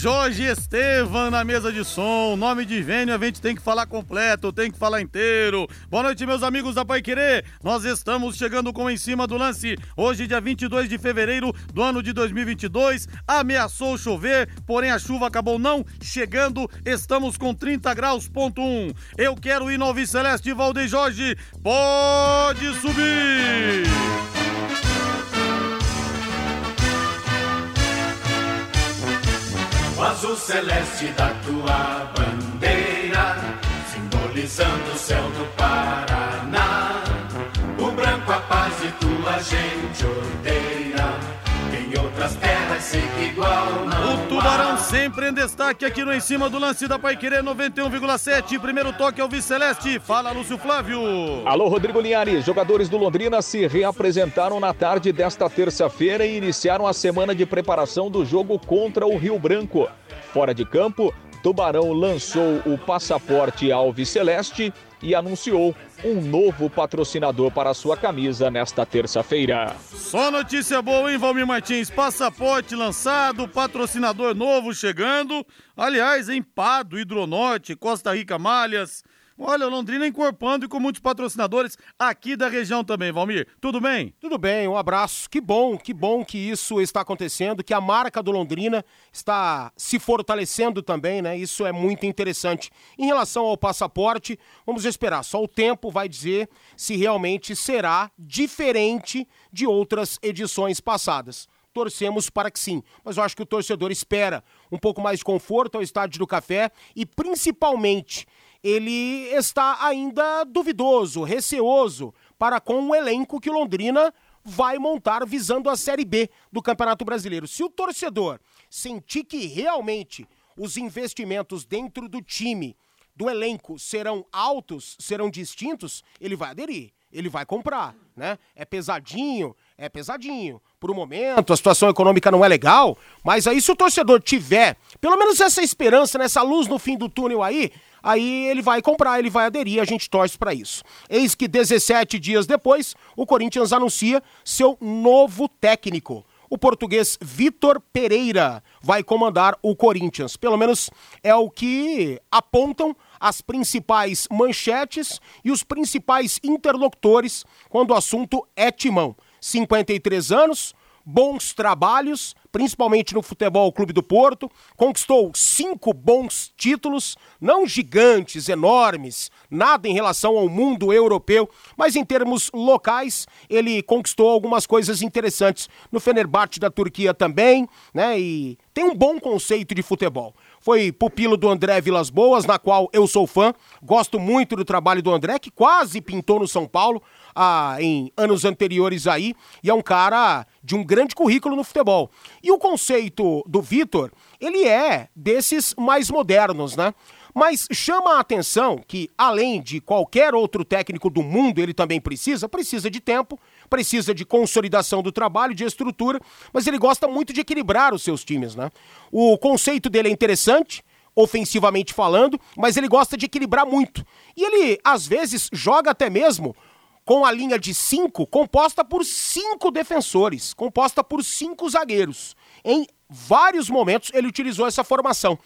Jorge Estevam na mesa de som. Nome de Vênio, a gente tem que falar completo, tem que falar inteiro. Boa noite, meus amigos da Pai Querer. Nós estamos chegando com Em Cima do Lance. Hoje, dia 22 de fevereiro do ano de 2022. Ameaçou chover, porém a chuva acabou não chegando. Estamos com 30 graus, ponto 1. Eu quero ir no Alves Celeste, Valdeir Jorge. Pode subir! O azul celeste da tua bandeira, simbolizando o céu do Paraná. O branco a paz e tua gente odeia. Em outras terras igual não O Tubarão sempre em destaque aqui no Em Cima do Lance da Paiquerê 91,7. Primeiro toque ao Vice Celeste. Fala, Lúcio Flávio. Alô, Rodrigo Linhares. Jogadores do Londrina se reapresentaram na tarde desta terça-feira e iniciaram a semana de preparação do jogo contra o Rio Branco. Fora de campo, Tubarão lançou o passaporte Alves Celeste e anunciou um novo patrocinador para sua camisa nesta terça-feira. Só notícia boa, hein, Valmir Martins? Passaporte lançado, patrocinador novo chegando. Aliás, Empado, Hidronorte, Costa Rica Malhas. Olha, Londrina encorpando e com muitos patrocinadores aqui da região também, Valmir. Tudo bem? Tudo bem, um abraço. Que bom, que bom que isso está acontecendo, que a marca do Londrina está se fortalecendo também, né? Isso é muito interessante. Em relação ao passaporte, vamos esperar. Só o tempo vai dizer se realmente será diferente de outras edições passadas. Torcemos para que sim, mas eu acho que o torcedor espera um pouco mais de conforto ao estádio do Café e principalmente ele está ainda duvidoso, receoso para com o elenco que Londrina vai montar visando a Série B do Campeonato Brasileiro. Se o torcedor sentir que realmente os investimentos dentro do time, do elenco, serão altos, serão distintos, ele vai aderir, ele vai comprar, né? É pesadinho, é pesadinho. Por um momento, a situação econômica não é legal, mas aí se o torcedor tiver pelo menos essa esperança, nessa luz no fim do túnel aí, aí ele vai comprar, ele vai aderir, a gente torce para isso. Eis que 17 dias depois, o Corinthians anuncia seu novo técnico. O português Vitor Pereira vai comandar o Corinthians. Pelo menos é o que apontam as principais manchetes e os principais interlocutores quando o assunto é timão. 53 anos, bons trabalhos, principalmente no Futebol Clube do Porto, conquistou cinco bons títulos, não gigantes, enormes, nada em relação ao mundo europeu, mas em termos locais, ele conquistou algumas coisas interessantes no Fenerbahçe da Turquia também, né? E tem um bom conceito de futebol. Foi pupilo do André Vilas Boas, na qual eu sou fã, gosto muito do trabalho do André, que quase pintou no São Paulo ah, em anos anteriores aí, e é um cara de um grande currículo no futebol. E o conceito do Vitor, ele é desses mais modernos, né? Mas chama a atenção que, além de qualquer outro técnico do mundo, ele também precisa, precisa de tempo, precisa de consolidação do trabalho, de estrutura, mas ele gosta muito de equilibrar os seus times, né? O conceito dele é interessante, ofensivamente falando, mas ele gosta de equilibrar muito. E ele, às vezes, joga até mesmo com a linha de cinco composta por cinco defensores, composta por cinco zagueiros. Em vários momentos ele utilizou essa formação.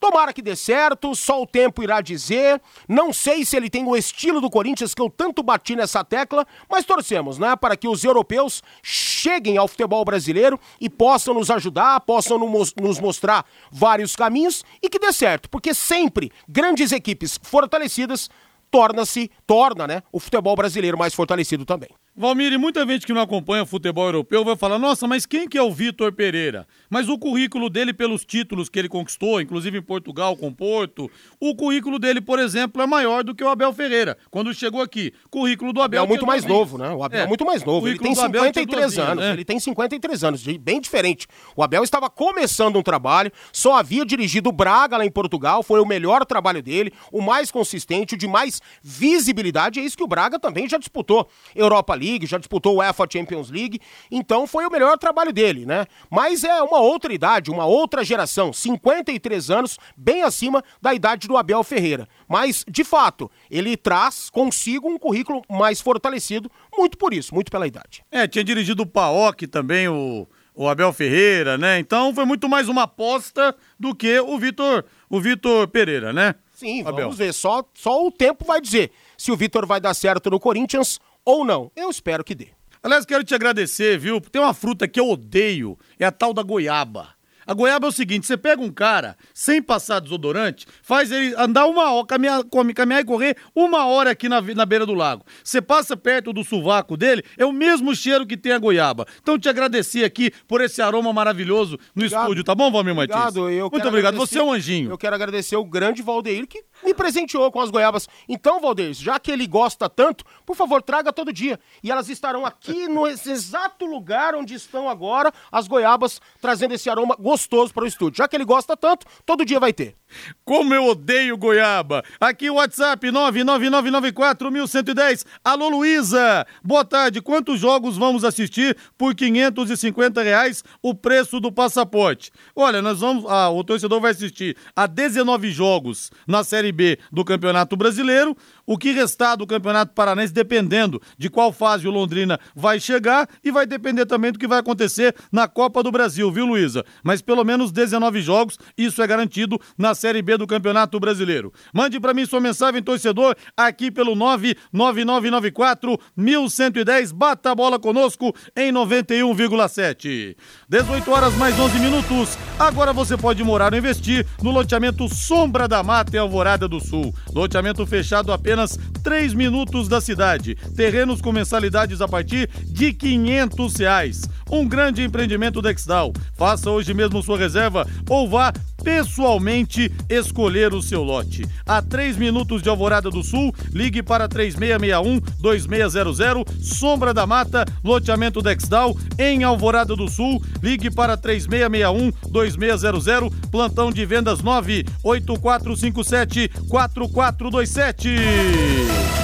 Tomara que dê certo, só o tempo irá dizer. Não sei se ele tem o estilo do Corinthians que eu tanto bati nessa tecla, mas torcemos, né, para que os europeus cheguem ao futebol brasileiro e possam nos ajudar, possam nos mostrar vários caminhos e que dê certo, porque sempre grandes equipes fortalecidas torna-se, torna, né, o futebol brasileiro mais fortalecido também. Valmir, e muita gente que não acompanha futebol europeu vai falar: nossa, mas quem que é o Vitor Pereira? Mas o currículo dele, pelos títulos que ele conquistou, inclusive em Portugal com Porto, o currículo dele, por exemplo, é maior do que o Abel Ferreira. Quando chegou aqui, currículo do Abel. É muito mais novo, né? O Abel é, é muito mais novo. Ele tem 53 anos. Né? Ele tem 53 anos, bem diferente. O Abel estava começando um trabalho, só havia dirigido o Braga lá em Portugal, foi o melhor trabalho dele, o mais consistente, o de mais visibilidade. É isso que o Braga também já disputou. Europa League League, já disputou o UEFA Champions League, então foi o melhor trabalho dele, né? Mas é uma outra idade, uma outra geração, 53 anos, bem acima da idade do Abel Ferreira. Mas, de fato, ele traz consigo um currículo mais fortalecido, muito por isso, muito pela idade. É, tinha dirigido o PAOC também, o, o Abel Ferreira, né? Então foi muito mais uma aposta do que o Vitor o Vitor Pereira, né? Sim, vamos Abel. ver. Só, só o tempo vai dizer se o Vitor vai dar certo no Corinthians ou não. Eu espero que dê. Aliás, quero te agradecer, viu? Tem uma fruta que eu odeio, é a tal da goiaba. A goiaba é o seguinte: você pega um cara sem passar desodorante, faz ele andar uma hora, caminhar, caminhar e correr uma hora aqui na, na beira do lago. Você passa perto do sovaco dele, é o mesmo cheiro que tem a goiaba. Então te agradecer aqui por esse aroma maravilhoso no obrigado. estúdio, tá bom, Valmir Martins? Obrigado, eu Muito obrigado, você é um anjinho. Eu quero agradecer o grande Valdeir que me presenteou com as goiabas. Então, Valdeir, já que ele gosta tanto, por favor, traga todo dia. E elas estarão aqui no exato lugar onde estão agora as goiabas, trazendo esse aroma gostoso para o estúdio. Já que ele gosta tanto, todo dia vai ter. Como eu odeio goiaba. Aqui o WhatsApp 999941110. Alô Luísa, boa tarde. Quantos jogos vamos assistir por 550 reais o preço do passaporte? Olha, nós vamos, ah, o torcedor vai assistir a 19 jogos na Série B do Campeonato Brasileiro. O que restar do Campeonato Paranense, dependendo de qual fase o Londrina vai chegar e vai depender também do que vai acontecer na Copa do Brasil, viu, Luísa? Mas pelo menos 19 jogos, isso é garantido na Série B do Campeonato Brasileiro. Mande para mim sua mensagem, torcedor, aqui pelo 99994 1110. Bata a bola conosco em 91,7. 18 horas mais 11 minutos. Agora você pode morar ou investir no loteamento Sombra da Mata em Alvorada do Sul. Loteamento fechado apenas 3 minutos da cidade. Terrenos com mensalidades a partir de 500 reais. Um grande empreendimento Dexdal. Faça hoje mesmo sua reserva ou vá pessoalmente escolher o seu lote. A 3 minutos de Alvorada do Sul, ligue para 3661-2600, Sombra da Mata, loteamento Dexdal, em Alvorada do Sul, ligue para 3661-2600, plantão de vendas 98457-4427.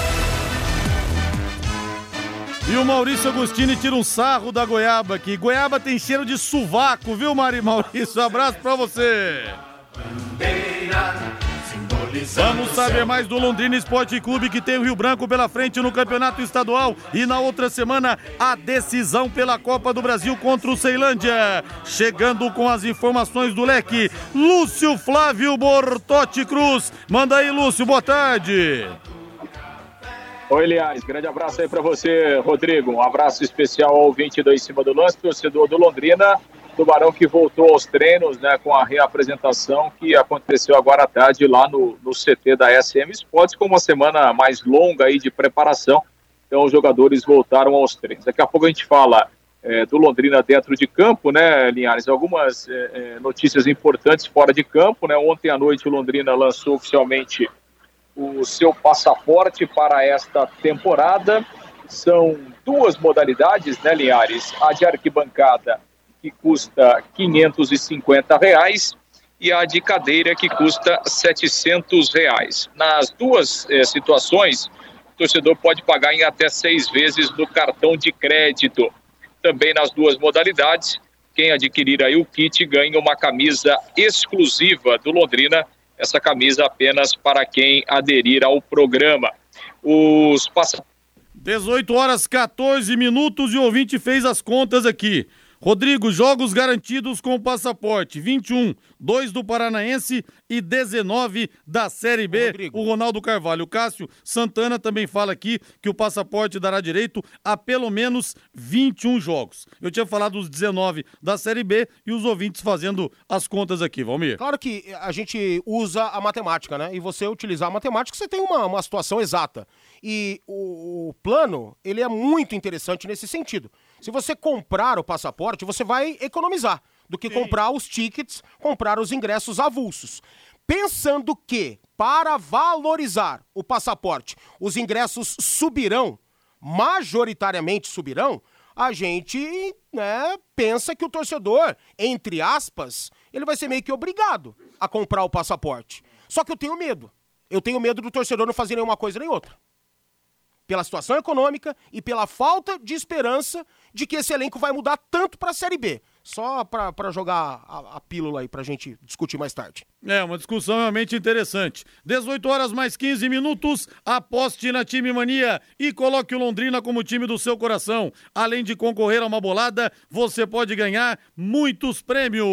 E o Maurício Agostini tira um sarro da goiaba aqui. Goiaba tem cheiro de sovaco, viu, Mari Maurício? Um abraço pra você. Vamos saber mais do Londrina Esporte Clube que tem o Rio Branco pela frente no campeonato estadual e na outra semana a decisão pela Copa do Brasil contra o Ceilândia. Chegando com as informações do leque, Lúcio Flávio Bortotti Cruz. Manda aí, Lúcio, boa tarde. Oi, Elias, grande abraço aí para você, Rodrigo. Um abraço especial ao 22 em cima do lance, torcedor do Londrina, Tubarão que voltou aos treinos, né, com a reapresentação que aconteceu agora à tarde lá no, no CT da SM Sports, com uma semana mais longa aí de preparação. Então os jogadores voltaram aos treinos. Daqui a pouco a gente fala é, do Londrina dentro de campo, né, Linhares? Algumas é notícias importantes fora de campo, né? Ontem à noite o Londrina lançou oficialmente o seu passaporte para esta temporada. São duas modalidades, né, Linhares? A de arquibancada, que custa 550 reais, e a de cadeira, que custa 700 reais. Nas duas eh, situações, o torcedor pode pagar em até seis vezes no cartão de crédito. Também nas duas modalidades, quem adquirir aí o kit ganha uma camisa exclusiva do Londrina essa camisa apenas para quem aderir ao programa. Os passaportes. 18 horas 14 minutos e o ouvinte fez as contas aqui. Rodrigo, jogos garantidos com passaporte: 21, 2 do Paranaense e 19 da Série B. Rodrigo. O Ronaldo Carvalho. O Cássio Santana também fala aqui que o passaporte dará direito a pelo menos 21 jogos. Eu tinha falado os 19 da Série B e os ouvintes fazendo as contas aqui, Valmir. Claro que a gente usa a matemática, né? E você utilizar a matemática, você tem uma, uma situação exata. E o, o plano, ele é muito interessante nesse sentido. Se você comprar o passaporte, você vai economizar do que Sim. comprar os tickets, comprar os ingressos avulsos. Pensando que, para valorizar o passaporte, os ingressos subirão, majoritariamente subirão, a gente né, pensa que o torcedor, entre aspas, ele vai ser meio que obrigado a comprar o passaporte. Só que eu tenho medo. Eu tenho medo do torcedor não fazer nenhuma coisa nem outra pela situação econômica e pela falta de esperança de que esse elenco vai mudar tanto para a Série B. Só para jogar a, a pílula aí pra gente discutir mais tarde. É, uma discussão realmente interessante. 18 horas mais 15 minutos, aposte na Time Mania e coloque o Londrina como time do seu coração. Além de concorrer a uma bolada, você pode ganhar muitos prêmios.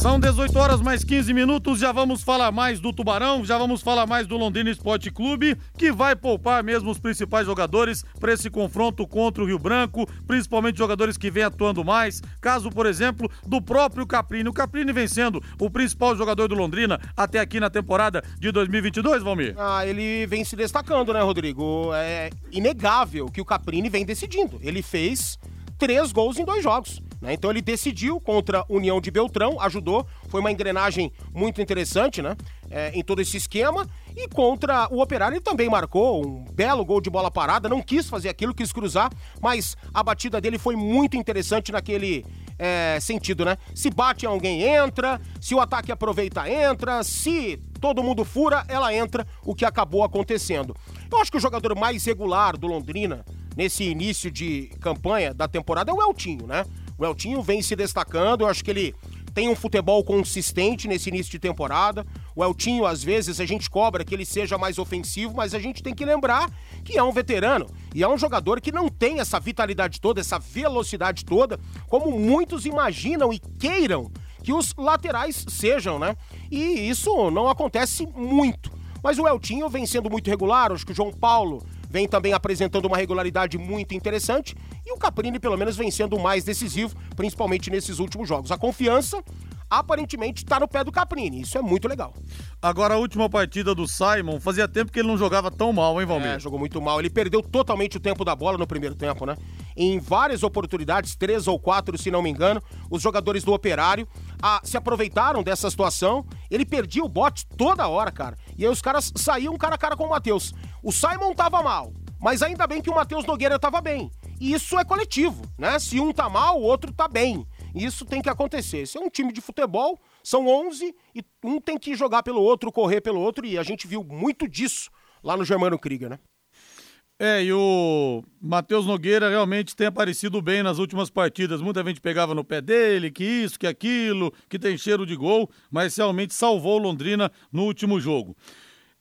São 18 horas mais 15 minutos, já vamos falar mais do Tubarão, já vamos falar mais do Londrina Esporte Clube, que vai poupar mesmo os principais jogadores para esse confronto contra o Rio Branco, principalmente jogadores que vêm atuando mais. Caso, por exemplo, do próprio Caprini. O Caprini vem sendo o principal jogador do Londrina até aqui na temporada de 2022, Valmir. Ah, ele vem se destacando, né, Rodrigo? É inegável que o Caprini vem decidindo. Ele fez três gols em dois jogos. Né? Então ele decidiu contra a União de Beltrão, ajudou, foi uma engrenagem muito interessante né? É, em todo esse esquema. E contra o Operário ele também marcou um belo gol de bola parada, não quis fazer aquilo, quis cruzar, mas a batida dele foi muito interessante naquele é, sentido, né? Se bate alguém, entra, se o ataque aproveita, entra, se todo mundo fura, ela entra, o que acabou acontecendo. Eu acho que o jogador mais regular do Londrina nesse início de campanha da temporada é o Eltinho, né? O Eltinho vem se destacando, eu acho que ele tem um futebol consistente nesse início de temporada. O Eltinho, às vezes, a gente cobra que ele seja mais ofensivo, mas a gente tem que lembrar que é um veterano e é um jogador que não tem essa vitalidade toda, essa velocidade toda, como muitos imaginam e queiram que os laterais sejam, né? E isso não acontece muito. Mas o Eltinho vem sendo muito regular, acho que o João Paulo vem também apresentando uma regularidade muito interessante e o Caprini, pelo menos, vem sendo o mais decisivo, principalmente nesses últimos jogos. A confiança aparentemente está no pé do Caprini. Isso é muito legal. Agora, a última partida do Simon, fazia tempo que ele não jogava tão mal, hein, Valmir? É, jogou muito mal. Ele perdeu totalmente o tempo da bola no primeiro tempo, né? Em várias oportunidades, três ou quatro, se não me engano, os jogadores do Operário ah, se aproveitaram dessa situação. Ele perdia o bote toda hora, cara. E aí os caras saíam cara a cara com o Matheus. O Simon tava mal, mas ainda bem que o Matheus Nogueira tava bem. E isso é coletivo, né? Se um tá mal, o outro tá bem. Isso tem que acontecer. Esse é um time de futebol, são 11 e um tem que jogar pelo outro, correr pelo outro, e a gente viu muito disso lá no Germano Krieger, né? É, e o Matheus Nogueira realmente tem aparecido bem nas últimas partidas. Muita gente pegava no pé dele, que isso, que aquilo, que tem cheiro de gol, mas realmente salvou Londrina no último jogo.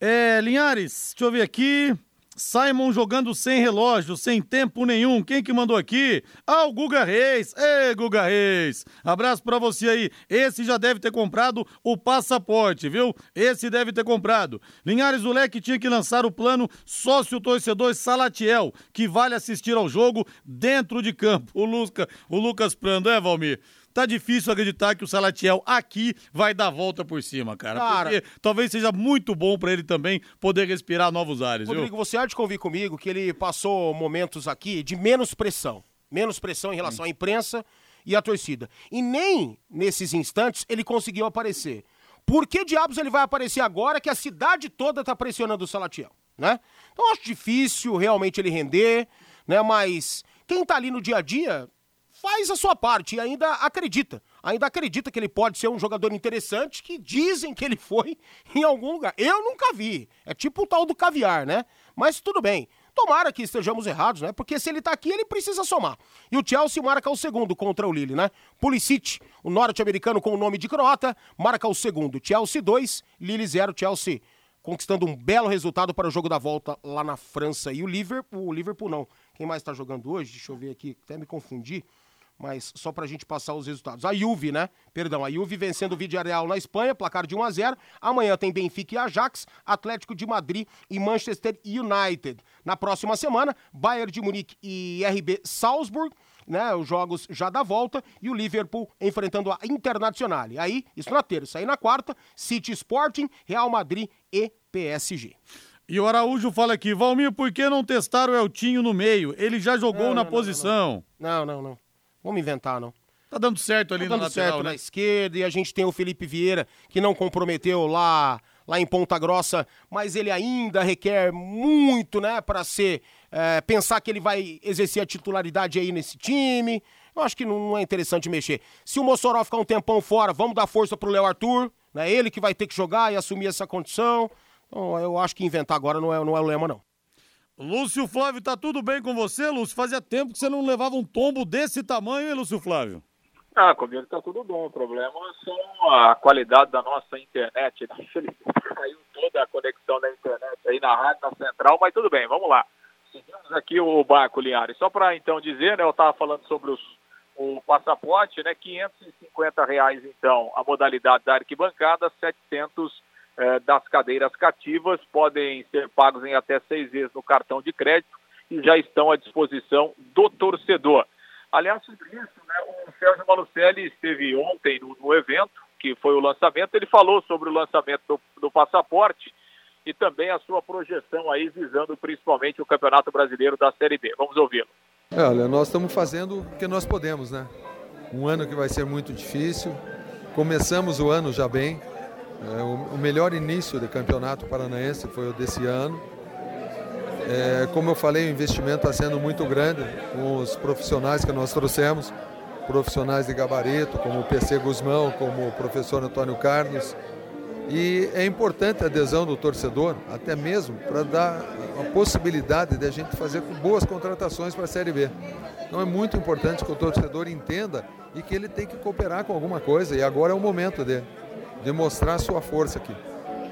É, Linhares, deixa eu ver aqui. Simon jogando sem relógio, sem tempo nenhum. Quem que mandou aqui? Ah, o Guga Reis. Ê, Guga Reis. Abraço para você aí. Esse já deve ter comprado o passaporte, viu? Esse deve ter comprado. Linhares do Leque tinha que lançar o plano sócio torcedor Salatiel, que vale assistir ao jogo dentro de campo. O, Lusca, o Lucas Prando, é, Valmir? Tá difícil acreditar que o Salatiel aqui vai dar volta por cima, cara. cara porque talvez seja muito bom para ele também poder respirar novos ares. Rodrigo, viu? você há de convir comigo que ele passou momentos aqui de menos pressão. Menos pressão em relação à imprensa e à torcida. E nem nesses instantes ele conseguiu aparecer. Por que diabos ele vai aparecer agora que a cidade toda tá pressionando o Salatiel, né? Então acho difícil realmente ele render, né? Mas quem tá ali no dia a dia faz a sua parte e ainda acredita. Ainda acredita que ele pode ser um jogador interessante, que dizem que ele foi em algum lugar. Eu nunca vi. É tipo o tal do caviar, né? Mas tudo bem. Tomara que estejamos errados, né? Porque se ele tá aqui, ele precisa somar. E o Chelsea marca o segundo contra o Lille, né? Pulisic, o norte-americano com o nome de croata, marca o segundo. Chelsea 2, Lille 0, Chelsea conquistando um belo resultado para o jogo da volta lá na França. E o Liverpool, o Liverpool não. Quem mais está jogando hoje? Deixa eu ver aqui, até me confundi mas só para a gente passar os resultados. A Juve, né? Perdão, a Juve vencendo o Villarreal na Espanha, placar de 1 a 0. Amanhã tem Benfica e Ajax, Atlético de Madrid e Manchester United. Na próxima semana, Bayern de Munique e RB Salzburg, né? Os jogos já da volta e o Liverpool enfrentando a Internacional. Aí, isso na terça. Aí na quarta, City Sporting, Real Madrid e PSG. E o Araújo fala aqui, Valmir, por que não testar o Eltinho no meio? Ele já jogou não, na não, posição. Não, não, não. Vamos inventar, não. Tá dando certo ali tá dando na lateral, certo né? na esquerda e a gente tem o Felipe Vieira que não comprometeu lá lá em Ponta Grossa, mas ele ainda requer muito, né, para ser é, pensar que ele vai exercer a titularidade aí nesse time. Eu acho que não, não é interessante mexer. Se o Mossoró ficar um tempão fora, vamos dar força pro Léo Arthur, Né? Ele que vai ter que jogar e assumir essa condição. Então, eu acho que inventar agora não é, não é o lema, não. Lúcio Flávio, tá tudo bem com você, Lúcio? Fazia tempo que você não levava um tombo desse tamanho, hein, Lúcio Flávio? Ah, comigo tá tudo bom. O problema são a qualidade da nossa internet. Né? Caiu toda a conexão da internet aí na rádio, na central, mas tudo bem, vamos lá. Seguimos aqui o barco, Linhares. Só para então dizer, né, eu estava falando sobre os, o passaporte, né, 550 reais então a modalidade da arquibancada, 700 eh, das cadeiras cativas, podem ser pagos em até seis vezes no cartão de crédito e já estão à disposição do torcedor. Aliás, sobre isso, né, o Sérgio Malucelli esteve ontem no, no, evento, que foi o lançamento, ele falou sobre o lançamento do, do passaporte e também a sua projeção aí visando principalmente o Campeonato Brasileiro da Série B. Vamos ouvi-lo. É, olha, nós estamos fazendo o que nós podemos, né? Um ano que vai ser muito difícil. Começamos o ano já bem. É, o, o, melhor início do campeonato paranaense foi o desse ano. É, como eu falei, o investimento está sendo muito grande com os profissionais que nós trouxemos, profissionais de gabarito, como o PC Guzmão, como o professor Antônio Carlos, e é importante a adesão do torcedor, até mesmo para dar a possibilidade de a gente fazer boas contratações para a Série B. Então é muito importante que o torcedor entenda e que ele tem que cooperar com alguma coisa, e agora é o momento de, de mostrar a sua força aqui.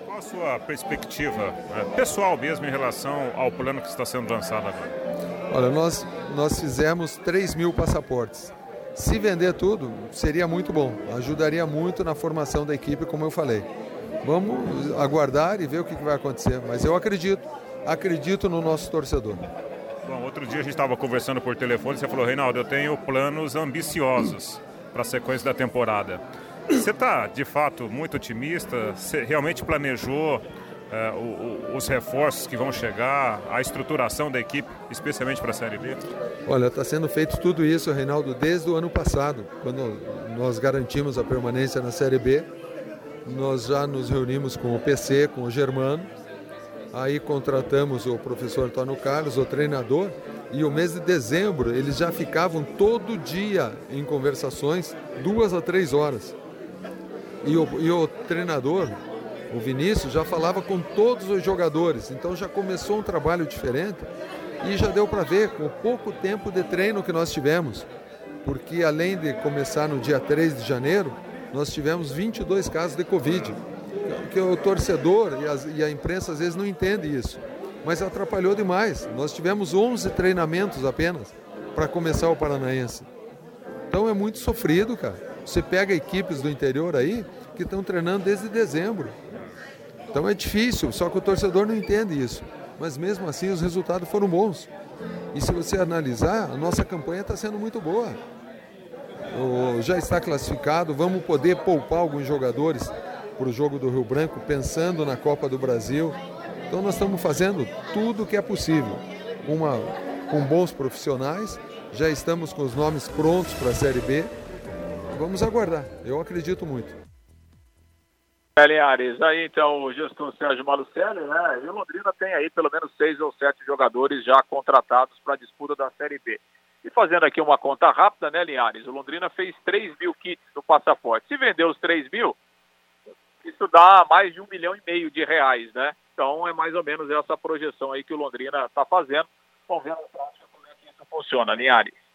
Qual a sua perspectiva né, pessoal mesmo em relação ao plano que está sendo lançado agora? Olha, nós, nós fizemos 3 mil passaportes. Se vender tudo, seria muito bom, ajudaria muito na formação da equipe, como eu falei. Vamos aguardar e ver o que vai acontecer. Mas eu acredito, acredito no nosso torcedor. Bom, outro dia a gente estava conversando por telefone e você falou, Reinaldo, eu tenho planos ambiciosos para a sequência da temporada. Você está, de fato, muito otimista? Você realmente planejou é, o, o, os reforços que vão chegar, a estruturação da equipe, especialmente para a Série B? Olha, está sendo feito tudo isso, Reinaldo, desde o ano passado, quando nós garantimos a permanência na Série B nós já nos reunimos com o PC, com o Germano, aí contratamos o professor Antônio Carlos, o treinador, e o mês de dezembro eles já ficavam todo dia em conversações, duas a três horas. E o, e o treinador, o Vinícius, já falava com todos os jogadores, então já começou um trabalho diferente e já deu para ver com o pouco tempo de treino que nós tivemos, porque além de começar no dia 3 de janeiro, nós tivemos 22 casos de Covid. Que o torcedor e, e a imprensa às vezes não entende isso. Mas atrapalhou demais. Nós tivemos 11 treinamentos apenas para começar o Paranaense. Então é muito sofrido, cara. Você pega equipes do interior aí que estão treinando desde dezembro. Então é difícil, só que o torcedor não entende isso. Mas mesmo assim os resultados foram bons. E se você analisar, a nossa campanha está sendo muito boa já está classificado, vamos poder poupar alguns jogadores para o jogo do Rio Branco, pensando na Copa do Brasil. Então nós estamos fazendo tudo o que é possível, uma, com bons profissionais, já estamos com os nomes prontos para a Série B. Vamos aguardar, eu acredito muito. Linhares, aí então o gestor Sérgio Malucelli, né? E o Londrina tem aí pelo menos seis ou sete jogadores já contratados para a disputa da Série B. E fazendo aqui uma conta rápida, né, Linhares? O Londrina fez 3 mil kits no passaporte. Se vender os 3 mil, isso dá mais de um milhão e meio de reais, né? Então é mais ou menos essa projeção aí que o Londrina está fazendo. Vamos ver na prática como é que isso funciona, Linhares.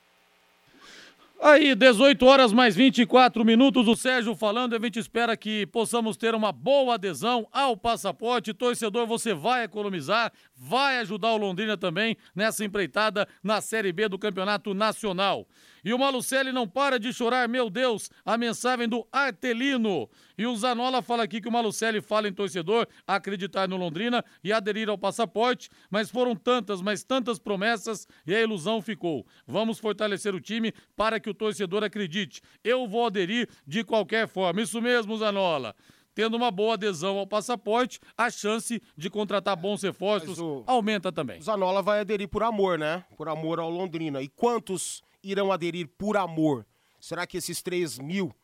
Aí, 18 horas mais 24 minutos, o Sérgio falando. A gente espera que possamos ter uma boa adesão ao passaporte. Torcedor, você vai economizar, vai ajudar o Londrina também nessa empreitada na Série B do Campeonato Nacional. E o Malucelli não para de chorar, meu Deus, a mensagem do Artelino. E o Zanola fala aqui que o Malucelli fala em torcedor acreditar no Londrina e aderir ao passaporte, mas foram tantas, mas tantas promessas e a ilusão ficou. Vamos fortalecer o time para que o torcedor acredite. Eu vou aderir de qualquer forma. Isso mesmo, Zanola tendo uma boa adesão ao passaporte, a chance de contratar bons reforços o, aumenta também. O Zanola vai aderir por amor, né? Por amor ao Londrina. E quantos irão aderir por amor? Será que esses 3 mil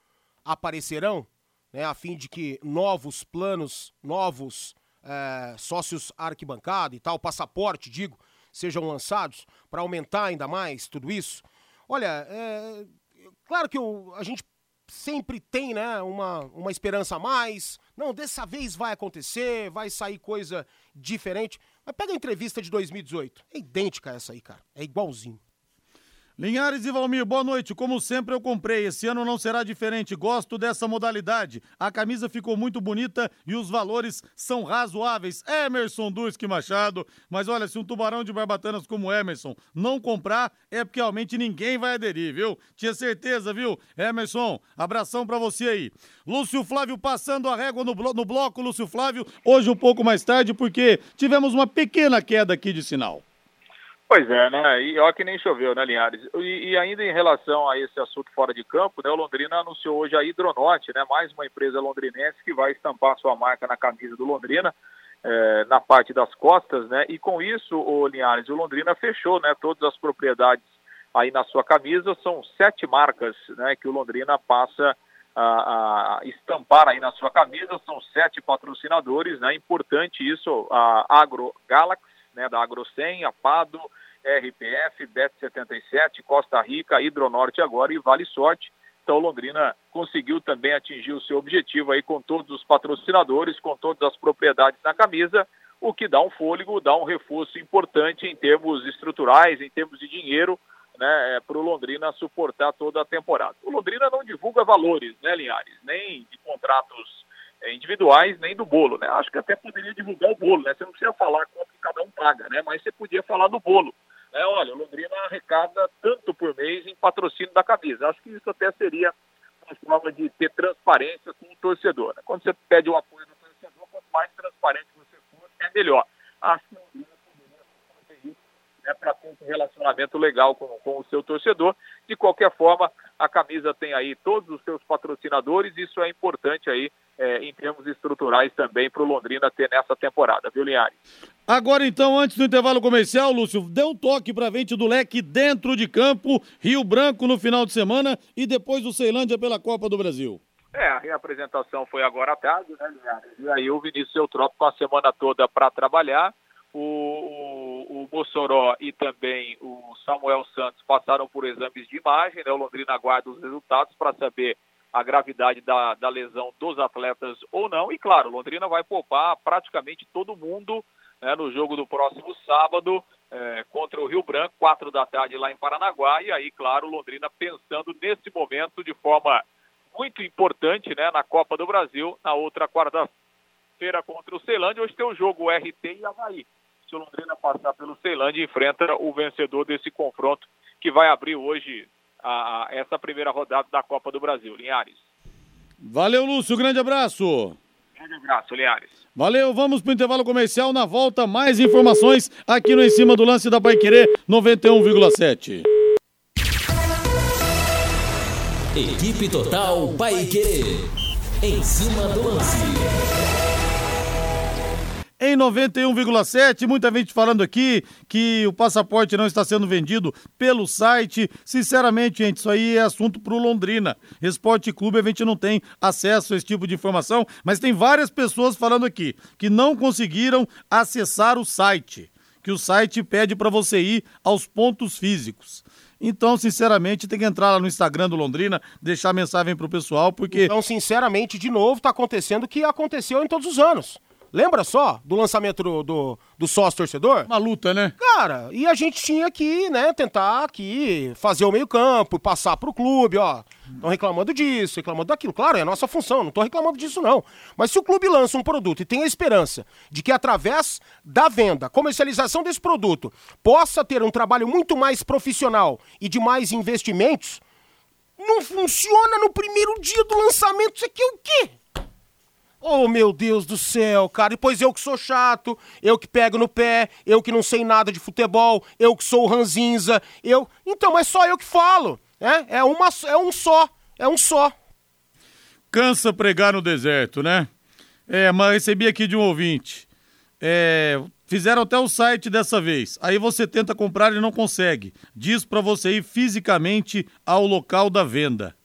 aparecerão? Né, a fim de que novos planos, novos é, sócios arquibancada e tal, passaporte, digo, sejam lançados para aumentar ainda mais tudo isso? Olha, é, claro que eu, a gente sempre tem, né, uma, uma esperança a mais. Não, dessa vez vai acontecer, vai sair coisa diferente. Mas pega a entrevista de 2018. É idêntica essa aí, cara. É igualzinho. Linhares e Valmir, boa noite. Como sempre eu comprei, esse ano não será diferente. Gosto dessa modalidade. A camisa ficou muito bonita e os valores são razoáveis. Emerson Duski Machado. Mas olha, se um tubarão de barbatanas como Emerson não comprar, é porque realmente ninguém vai aderir, viu? Tinha certeza, viu? Emerson, abração pra você aí. Lúcio Flávio passando a régua no, blo no bloco, Lúcio Flávio. Hoje um pouco mais tarde, porque tivemos uma pequena queda aqui de sinal. Pois é, né? E ó que nem choveu, né, Linhares? E, e, ainda em relação a esse assunto fora de campo, né, o Londrina anunciou hoje a Hidronorte, né? Mais uma empresa londrinense que vai estampar sua marca na camisa do Londrina, é, na parte das costas, né? E com isso, o Linhares, o Londrina fechou, né? Todas as propriedades aí na sua camisa, são sete marcas, né? Que o Londrina passa a, a estampar aí na sua camisa, são sete patrocinadores, né? Importante isso, a Agro Galaxy, né, da AgroSem, a Pado, RPF, Bet77, Costa Rica, Hidronorte agora e Vale Sorte. Então Londrina conseguiu também atingir o seu objetivo aí com todos os patrocinadores, com todas as propriedades na camisa, o que dá um fôlego, dá um reforço importante em termos estruturais, em termos de dinheiro, né, é, para o Londrina suportar toda a temporada. O Londrina não divulga valores, né, Linhares, nem de contratos individuais nem do bolo, né? Acho que até poderia divulgar o bolo, né? Você não precisa falar quanto cada um paga, né? Mas você podia falar do bolo. Né? Olha, o Londrina arrecada tanto por mês em patrocínio da camisa. Acho que isso até seria uma forma de ter transparência com o torcedor. Né? Quando você pede o apoio do torcedor, quanto mais transparente você for, é melhor. Acho que o Londrina poderia fazer isso né, para ter um relacionamento legal com, com o seu torcedor. De qualquer forma, a camisa tem aí todos os seus patrocinadores, isso é importante aí é, em termos estruturais também para o Londrina ter nessa temporada, viu, Linhares? Agora então, antes do intervalo comercial, Lúcio, dê um toque para a Vente do Leque dentro de campo, Rio Branco no final de semana e depois do Ceilândia pela Copa do Brasil. É, a reapresentação foi agora à tarde, né, Linhares? E aí o Vinícius Eutrópico a semana toda para trabalhar, o, o, o Mossoró e também o Samuel Santos passaram por exames de imagem, né? O Londrina aguarda os resultados para saber a gravidade da, da lesão dos atletas ou não. E claro, Londrina vai poupar praticamente todo mundo né, no jogo do próximo sábado é, contra o Rio Branco, quatro da tarde lá em Paranaguá. E aí, claro, Londrina pensando nesse momento de forma muito importante né, na Copa do Brasil, na outra quarta-feira contra o Ceilândia. Hoje tem o jogo RT e Havaí. Se o Londrina passar pelo Ceilândia, enfrenta o vencedor desse confronto que vai abrir hoje a, a essa primeira rodada da Copa do Brasil. Linhares. Valeu, Lúcio. Grande abraço. Grande abraço, Linhares. Valeu, vamos para o intervalo comercial. Na volta, mais informações aqui no Em Cima do Lance da Paiquerê 91,7. Equipe Total Paiquerê. Em cima do lance em 91,7. Muita gente falando aqui que o passaporte não está sendo vendido pelo site. Sinceramente, gente, isso aí é assunto para o Londrina. Esporte Clube, a gente não tem acesso a esse tipo de informação, mas tem várias pessoas falando aqui que não conseguiram acessar o site. Que o site pede para você ir aos pontos físicos. Então, sinceramente, tem que entrar lá no Instagram do Londrina, deixar mensagem pro pessoal, porque. Então, sinceramente, de novo, tá acontecendo o que aconteceu em todos os anos. Lembra só do lançamento do, do, do sócio torcedor? Uma luta, né? Cara, e a gente tinha que, né, tentar aqui fazer o meio-campo, passar pro clube, ó. Estão reclamando disso, reclamando daquilo. Claro, é a nossa função, não tô reclamando disso, não. Mas se o clube lança um produto e tem a esperança de que através da venda, comercialização desse produto, possa ter um trabalho muito mais profissional e de mais investimentos, não funciona no primeiro dia do lançamento. Isso aqui é o quê? Oh, meu Deus do céu, cara. Depois eu que sou chato, eu que pego no pé, eu que não sei nada de futebol, eu que sou o ranzinza, eu. Então, é só eu que falo. É, é, uma, é um só. É um só. Cansa pregar no deserto, né? É, mas recebi aqui de um ouvinte. É, fizeram até o site dessa vez. Aí você tenta comprar e não consegue. Diz para você ir fisicamente ao local da venda.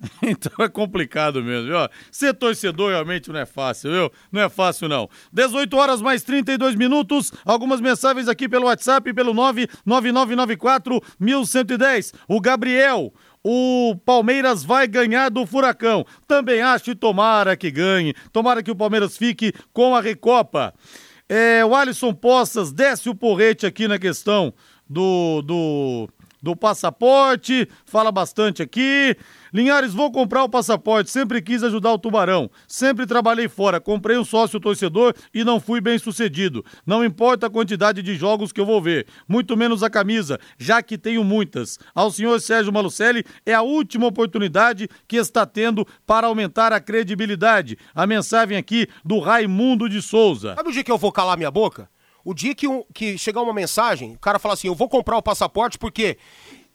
Então é complicado mesmo, viu? Ser torcedor realmente não é fácil, viu? Não é fácil, não. 18 horas mais 32 minutos. Algumas mensagens aqui pelo WhatsApp, pelo 99994 1110. O Gabriel. o Palmeiras vai ganhar do Furacão. Também acho e tomara que ganhe. Tomara que o Palmeiras fique com a Recopa. É, o Alisson Poças desce o porrete aqui na questão do, do, do passaporte, fala bastante aqui. Linhares, vou comprar o passaporte, sempre quis ajudar o Tubarão, sempre trabalhei fora, comprei um sócio torcedor e não fui bem sucedido. Não importa a quantidade de jogos que eu vou ver, muito menos a camisa, já que tenho muitas. Ao senhor Sérgio Malucelli, é a última oportunidade que está tendo para aumentar a credibilidade. A mensagem aqui do Raimundo de Souza. Sabe o dia que eu vou calar minha boca? O dia que, um, que chegar uma mensagem, o cara fala assim: eu vou comprar o passaporte porque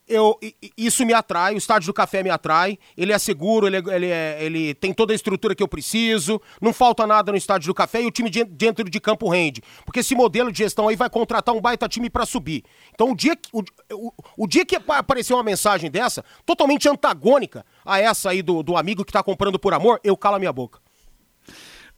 eu, isso me atrai, o estádio do café me atrai, ele é seguro, ele, ele, é, ele tem toda a estrutura que eu preciso, não falta nada no estádio do café e o time de, dentro de campo rende. Porque esse modelo de gestão aí vai contratar um baita time para subir. Então o dia, que, o, o, o, dia que aparecer uma mensagem dessa, totalmente antagônica a essa aí do, do amigo que tá comprando por amor, eu calo a minha boca.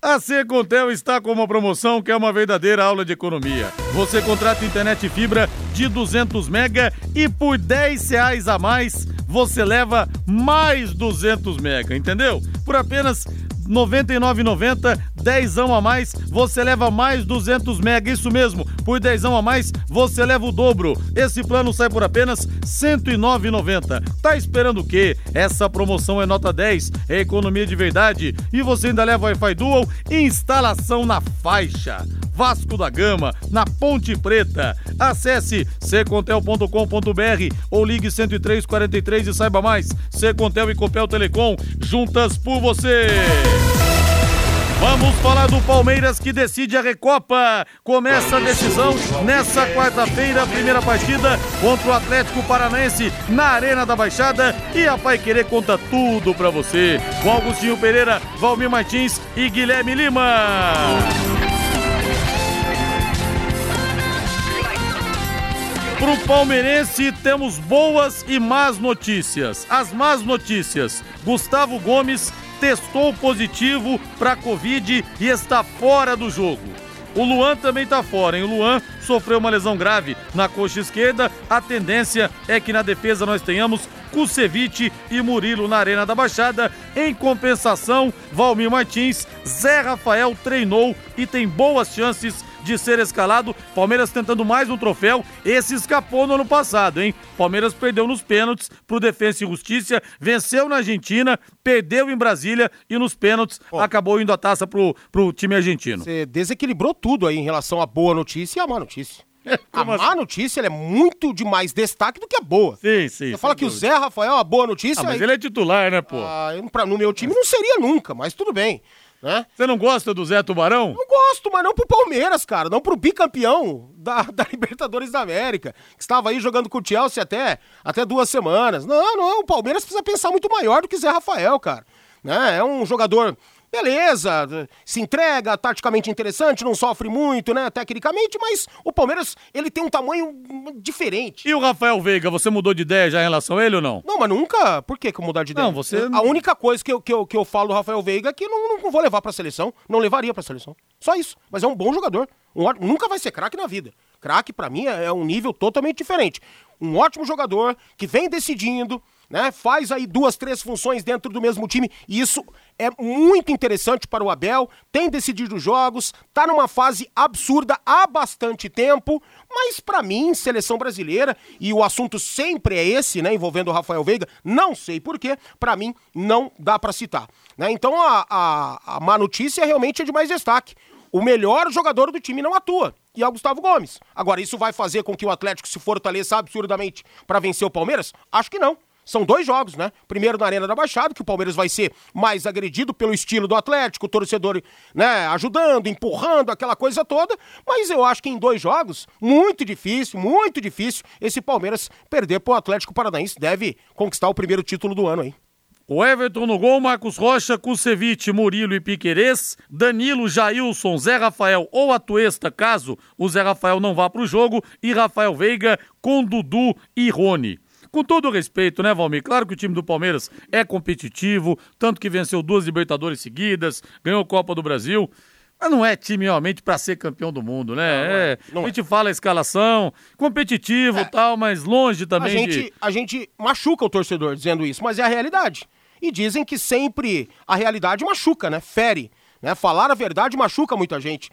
A Secontel está com uma promoção que é uma verdadeira aula de economia. Você contrata internet fibra de 200 mega e por 10 reais a mais você leva mais 200 mega, entendeu? Por apenas 99,90, 10 a mais, você leva mais 200 mega, isso mesmo, por 10 a mais, você leva o dobro. Esse plano sai por apenas 109,90. Tá esperando o quê? Essa promoção é nota 10, é economia de verdade e você ainda leva Wi-Fi Dual instalação na faixa. Vasco da Gama, na Ponte Preta. Acesse secontel.com.br ou ligue 10343 e saiba mais. Secontel e Copel Telecom, juntas por você. Vamos falar do Palmeiras que decide a Recopa. Começa a decisão nessa quarta-feira, primeira partida contra o Atlético Paranaense na Arena da Baixada. E a Pai Querer conta tudo pra você. Com Augustinho Pereira, Valmir Martins e Guilherme Lima. Pro palmeirense temos boas e más notícias. As más notícias: Gustavo Gomes testou positivo para Covid e está fora do jogo. O Luan também está fora, hein? O Luan sofreu uma lesão grave na coxa esquerda. A tendência é que na defesa nós tenhamos Kusevich e Murilo na Arena da Baixada. Em compensação, Valmir Martins, Zé Rafael treinou e tem boas chances de ser escalado. Palmeiras tentando mais um troféu. Esse escapou no ano passado, hein? Palmeiras perdeu nos pênaltis pro Defensa e Justiça, venceu na Argentina, perdeu em Brasília e nos pênaltis oh. acabou indo a taça pro, pro time argentino. Você desequilibrou tudo aí em relação à boa notícia e à má notícia. a má assim? notícia é muito de mais destaque do que a boa. Sim, sim. Você fala que dúvida. o Zé Rafael é uma boa notícia. Ah, mas aí... ele é titular, né, pô? Ah, pra, no meu time não seria nunca, mas tudo bem. Né? Você não gosta do Zé Tubarão? Não gosto, mas não pro Palmeiras, cara. Não pro bicampeão da, da Libertadores da América, que estava aí jogando com o Chelsea até, até duas semanas. Não, não, o Palmeiras precisa pensar muito maior do que Zé Rafael, cara. Né? É um jogador beleza, se entrega, taticamente interessante, não sofre muito, né, tecnicamente, mas o Palmeiras, ele tem um tamanho diferente. E o Rafael Veiga, você mudou de ideia já em relação a ele ou não? Não, mas nunca, por que que eu mudar de ideia? Não, você... A única coisa que eu, que eu, que eu falo do Rafael Veiga é que não, não vou levar pra seleção, não levaria pra seleção, só isso, mas é um bom jogador, um, nunca vai ser craque na vida. Craque, para mim, é, é um nível totalmente diferente. Um ótimo jogador que vem decidindo, né? Faz aí duas, três funções dentro do mesmo time e isso é muito interessante para o Abel. Tem decidido jogos, tá numa fase absurda há bastante tempo, mas para mim, seleção brasileira, e o assunto sempre é esse, né, envolvendo o Rafael Veiga, não sei porquê, para mim não dá para citar. Né? Então a, a, a má notícia realmente é de mais destaque. O melhor jogador do time não atua e é o Gustavo Gomes. Agora, isso vai fazer com que o Atlético se fortaleça absurdamente para vencer o Palmeiras? Acho que não. São dois jogos, né? Primeiro na Arena da Baixada, que o Palmeiras vai ser mais agredido pelo estilo do Atlético, o torcedor, né, ajudando, empurrando, aquela coisa toda. Mas eu acho que em dois jogos, muito difícil, muito difícil, esse Palmeiras perder pro Atlético Paranaense. Deve conquistar o primeiro título do ano aí. O Everton no gol, Marcos Rocha, Kusevich, Murilo e Piquerez, Danilo, Jailson, Zé Rafael ou Atuesta, caso o Zé Rafael não vá pro jogo, e Rafael Veiga com Dudu e Rony. Com todo o respeito, né, Valmir? Claro que o time do Palmeiras é competitivo, tanto que venceu duas Libertadores seguidas, ganhou a Copa do Brasil. Mas não é time realmente para ser campeão do mundo, né? Não, não é. É, Não a é. gente fala a escalação, competitivo e tal, mas longe A também de. gente, a gente machuca o torcedor dizendo isso, mas é a realidade. E dizem que sempre a realidade machuca, né? Fere. Né? Falar a verdade machuca muita gente.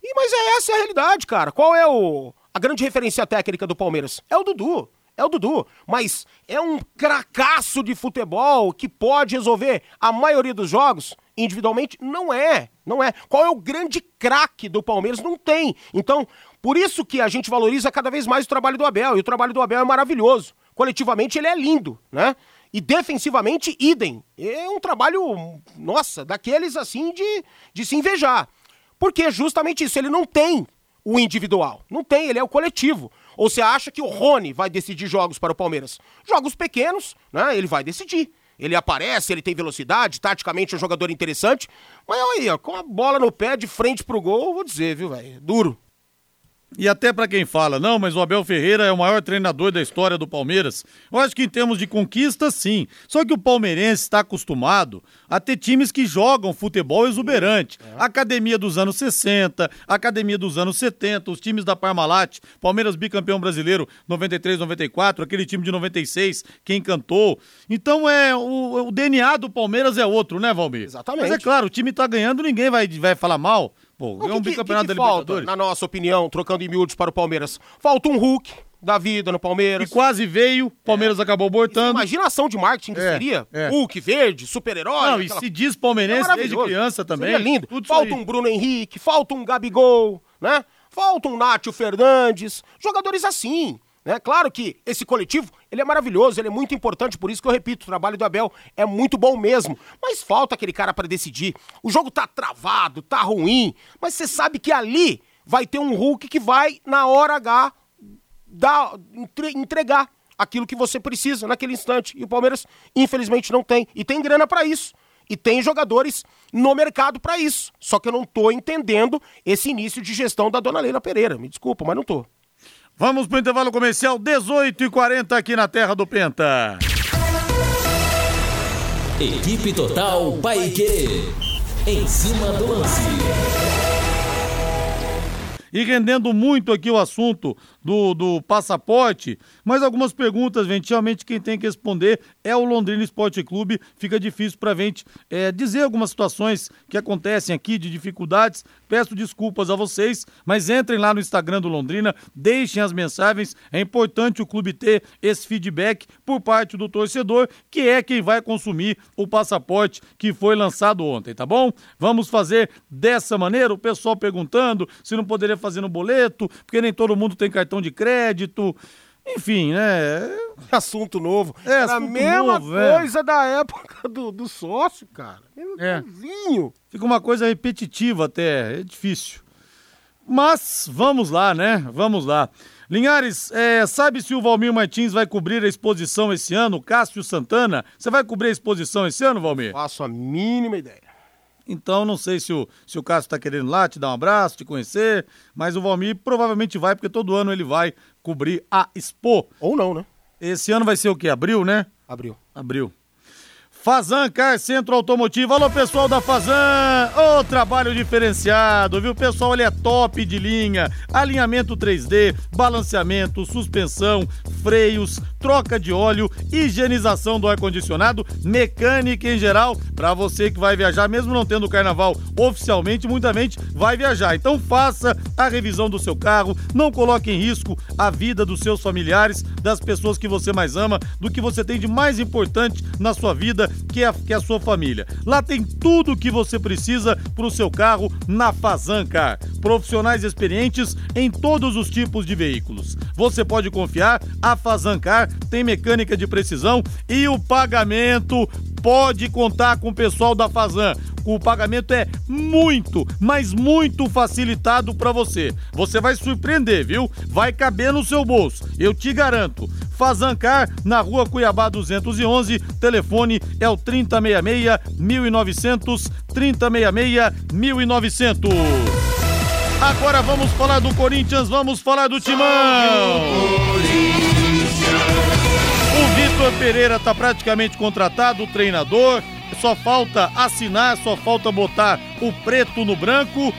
E, mas é essa é a realidade, cara. Qual é o, a grande referência técnica do Palmeiras? É o Dudu. É o Dudu. Mas é um cracaço de futebol que pode resolver a maioria dos jogos individualmente? Não é. Não é. Qual é o grande craque do Palmeiras? Não tem. Então, por isso que a gente valoriza cada vez mais o trabalho do Abel. E o trabalho do Abel é maravilhoso. Coletivamente ele é lindo, né? E defensivamente, idem. É um trabalho, nossa, daqueles assim de, de se invejar. Porque justamente isso, ele não tem o individual. Não tem, ele é o coletivo. Ou você acha que o Rony vai decidir jogos para o Palmeiras? Jogos pequenos, né? Ele vai decidir. Ele aparece, ele tem velocidade, taticamente é um jogador interessante. Mas aí, ó, com a bola no pé de frente pro gol, eu vou dizer, viu, velho? Duro. E até pra quem fala, não, mas o Abel Ferreira é o maior treinador da história do Palmeiras. Eu acho que em termos de conquista, sim. Só que o palmeirense está acostumado a ter times que jogam futebol exuberante. Academia dos anos 60, Academia dos anos 70, os times da Parmalat, Palmeiras bicampeão brasileiro 93, 94, aquele time de 96 que encantou. Então é o, o DNA do Palmeiras é outro, né, Valmir? Exatamente. Mas é claro, o time tá ganhando, ninguém vai, vai falar mal. Pô, ganhou um que, que, bicampeonato da falta, Libertadores. na nossa opinião, trocando em miúdos para o Palmeiras? Falta um Hulk da vida no Palmeiras. E quase veio, Palmeiras acabou abortando. Imagina a ação de marketing que É, seria. é. Hulk verde, super-herói. Não, e aquela- se diz É palmeirense desde maravilhoso. criança também. Seria lindo. Tudo falta um Bruno Henrique, falta um Gabigol, né? Falta um Nátio Fernandes. Jogadores assim. Né? Claro que esse coletivo, ele é maravilhoso, ele é muito importante, por isso que eu repito, o trabalho do Abel é muito bom mesmo. Mas falta aquele cara pra decidir. O jogo tá travado, tá ruim, mas você sabe que ali vai ter um Hulk que vai, na hora H, dar, entre- entregar aquilo que você precisa naquele instante. E o Palmeiras, infelizmente, não tem. E tem grana pra isso. E tem jogadores no mercado pra isso. Só que eu não tô entendendo esse início de gestão da dona Leila Pereira. Me desculpa, mas não tô. Vamos pro intervalo comercial, 18 e 40 aqui na Terra do Penta. Equipe Total Paique. Em cima do lance. E rendendo muito aqui o assunto do, do passaporte, mas algumas perguntas, gente, realmente quem tem que responder é o Londrina Esporte Clube. Fica difícil pra gente é, dizer algumas situações que acontecem aqui de dificuldades. Peço desculpas a vocês, mas entrem lá no Instagram do Londrina, deixem as mensagens. É importante o clube ter esse feedback por parte do torcedor, que é quem vai consumir o passaporte que foi lançado ontem, tá bom? Vamos fazer dessa maneira, o pessoal perguntando se não poderia fazer no boleto, porque nem todo mundo tem cartão de crédito. Enfim, né? Assunto novo. É, Era a mesma novo, é. coisa da época do, do sócio, cara. É. Igualzinho. Fica uma coisa repetitiva até, é difícil. Mas vamos lá, né? Vamos lá. Linhares, é, sabe se o Valmir Martins vai cobrir a exposição esse ano? Cássio Santana, você vai cobrir a exposição esse ano, Valmir? Faço a mínima ideia. Então não sei se o, se o Cássio tá querendo lá te dar um abraço, te conhecer, mas o Valmir provavelmente vai, porque todo ano ele vai cobrir a Expo. Ou não, né? Esse ano vai ser o quê? Abril, né? Abriu. Abril. Fazan Car Centro Automotivo. Alô, pessoal da Fazan. Ô, trabalho diferenciado, viu? Pessoal, ele é top de linha. Alinhamento 3D, balanceamento, suspensão, freios, troca de óleo, higienização do ar-condicionado, mecânica em geral. Pra você que vai viajar, mesmo não tendo carnaval oficialmente, muita gente vai viajar. Então faça a revisão do seu carro, não coloque em risco a vida dos seus familiares, das pessoas que você mais ama, do que você tem de mais importante na sua vida, que é, a- que é a sua família. Lá tem tudo o que você precisa para o seu carro na Fazan Car. Profissionais experientes em todos os tipos de veículos. Você pode confiar, a Fazan Car tem mecânica de precisão e o pagamento pode contar com o pessoal da Fazan. O pagamento é muito, mas muito facilitado para você. Você vai surpreender, viu? Vai caber no seu bolso, eu te garanto. Fazancar, na rua Cuiabá 211, telefone é o 3066 1900, 3066 1900. Agora vamos falar do Corinthians, vamos falar do Timão. O Vitor Pereira está praticamente contratado, o treinador. Só falta assinar, só falta botar o preto no branco.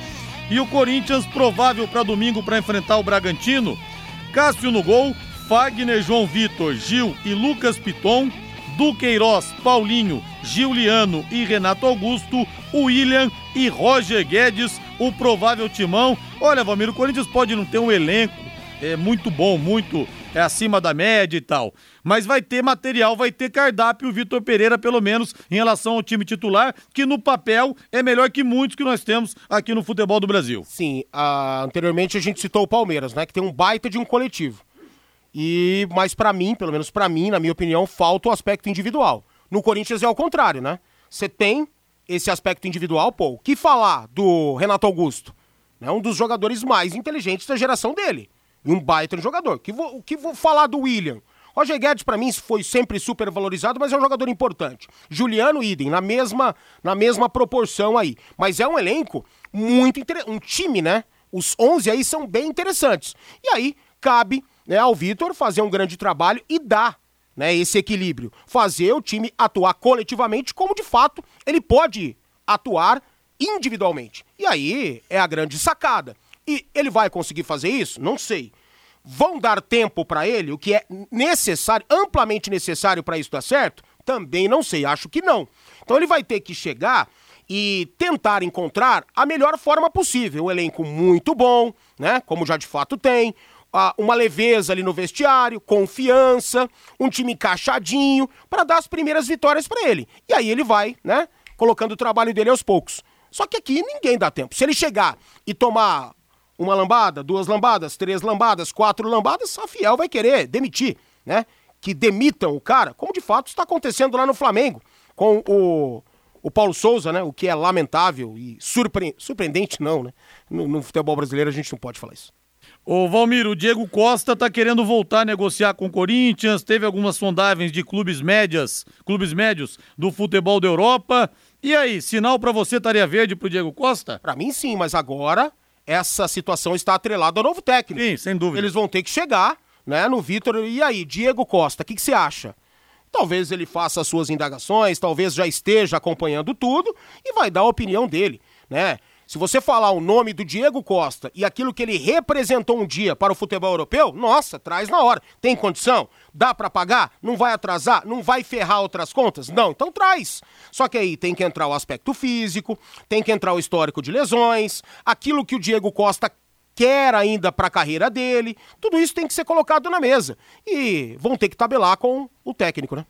E o Corinthians provável para domingo para enfrentar o Bragantino. Cássio no gol, Fagner, João Vitor, Gil e Lucas Piton. Duqueiroz, Paulinho, Giuliano e Renato Augusto, William e Roger Guedes, o provável timão. Olha, Valmir, o Corinthians pode não ter um elenco é muito bom, muito é acima da média e tal. Mas vai ter material, vai ter cardápio o Vitor Pereira, pelo menos, em relação ao time titular, que no papel é melhor que muitos que nós temos aqui no futebol do Brasil. Sim, uh, anteriormente a gente citou o Palmeiras, né? Que tem um baita de um coletivo. E, mas para mim, pelo menos para mim, na minha opinião, falta o aspecto individual. No Corinthians é o contrário, né? Você tem esse aspecto individual, pô. Que falar do Renato Augusto? É um dos jogadores mais inteligentes da geração dele. E um baita jogador. Que vou, que vou falar do William? Roger Guedes, para mim, foi sempre super valorizado, mas é um jogador importante. Juliano Idem, na mesma, na mesma proporção aí. Mas é um elenco muito interessante. Um time, né? Os 11 aí são bem interessantes. E aí, cabe né, ao Vitor fazer um grande trabalho e dar né, esse equilíbrio. Fazer o time atuar coletivamente como, de fato, ele pode atuar individualmente. E aí é a grande sacada. E ele vai conseguir fazer isso? Não sei. Vão dar tempo para ele, o que é necessário, amplamente necessário para isso dar certo? Também não sei, acho que não. Então ele vai ter que chegar e tentar encontrar a melhor forma possível. Um elenco muito bom, né? Como já de fato tem. Uma leveza ali no vestiário, confiança, um time encaixadinho, para dar as primeiras vitórias para ele. E aí ele vai, né? Colocando o trabalho dele aos poucos. Só que aqui ninguém dá tempo. Se ele chegar e tomar uma lambada, duas lambadas, três lambadas, quatro lambadas, a Fiel vai querer demitir, né? Que demitam o cara, como de fato está acontecendo lá no Flamengo, com o, o Paulo Souza, né? O que é lamentável e surpre... surpreendente, não, né? No, no, futebol brasileiro a gente não pode falar isso. Ô Valmir, o Diego Costa tá querendo voltar a negociar com o Corinthians, teve algumas sondagens de clubes médias, clubes médios do futebol da Europa. E aí, sinal para você estaria verde pro Diego Costa? Para mim sim, mas agora essa situação está atrelada ao novo técnico. Sim, sem dúvida. Eles vão ter que chegar, né, no Vitor. E aí, Diego Costa, o que, que você acha? Talvez ele faça as suas indagações, talvez já esteja acompanhando tudo e vai dar a opinião dele, né? Se você falar o nome do Diego Costa e aquilo que ele representou um dia para o futebol europeu, nossa, traz na hora. Tem condição? Dá para pagar? Não vai atrasar? Não vai ferrar outras contas? Não, então traz. Só que aí tem que entrar o aspecto físico, tem que entrar o histórico de lesões, aquilo que o Diego Costa quer ainda para a carreira dele. Tudo isso tem que ser colocado na mesa. E vão ter que tabelar com o técnico, né?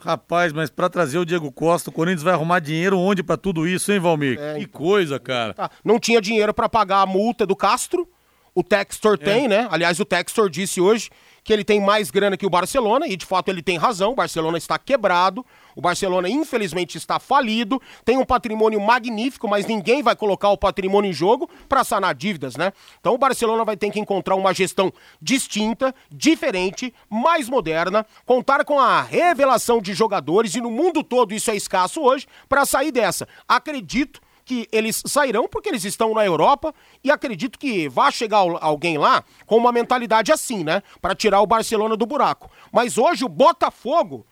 Rapaz, mas para trazer o Diego Costa, o Corinthians vai arrumar dinheiro onde para tudo isso, hein, Valmir? É, que então. coisa, cara. Tá. Não tinha dinheiro para pagar a multa do Castro. O Textor é. tem, né? Aliás, o Textor disse hoje que ele tem mais grana que o Barcelona, e de fato ele tem razão, o Barcelona está quebrado, o Barcelona infelizmente está falido, tem um patrimônio magnífico, mas ninguém vai colocar o patrimônio em jogo para sanar dívidas, né? Então o Barcelona vai ter que encontrar uma gestão distinta, diferente, mais moderna, contar com a revelação de jogadores, e no mundo todo isso é escasso hoje, para sair dessa. Acredito que eles sairão porque eles estão na Europa e acredito que vai chegar alguém lá com uma mentalidade assim, né? Para tirar o Barcelona do buraco. Mas hoje o Botafogo,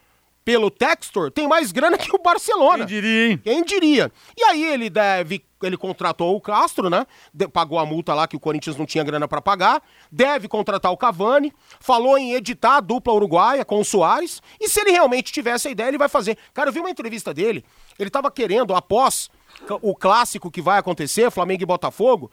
pelo Textor, tem mais grana que o Barcelona. Quem diria, hein? Quem diria? E aí ele deve ele contratou o Castro, né? De, pagou a multa lá que o Corinthians não tinha grana para pagar. Deve contratar o Cavani. Falou em editar a dupla uruguaia com o Soares. E se ele realmente tivesse a ideia, ele vai fazer. Cara, eu vi uma entrevista dele. Ele tava querendo, após o clássico que vai acontecer, Flamengo e Botafogo,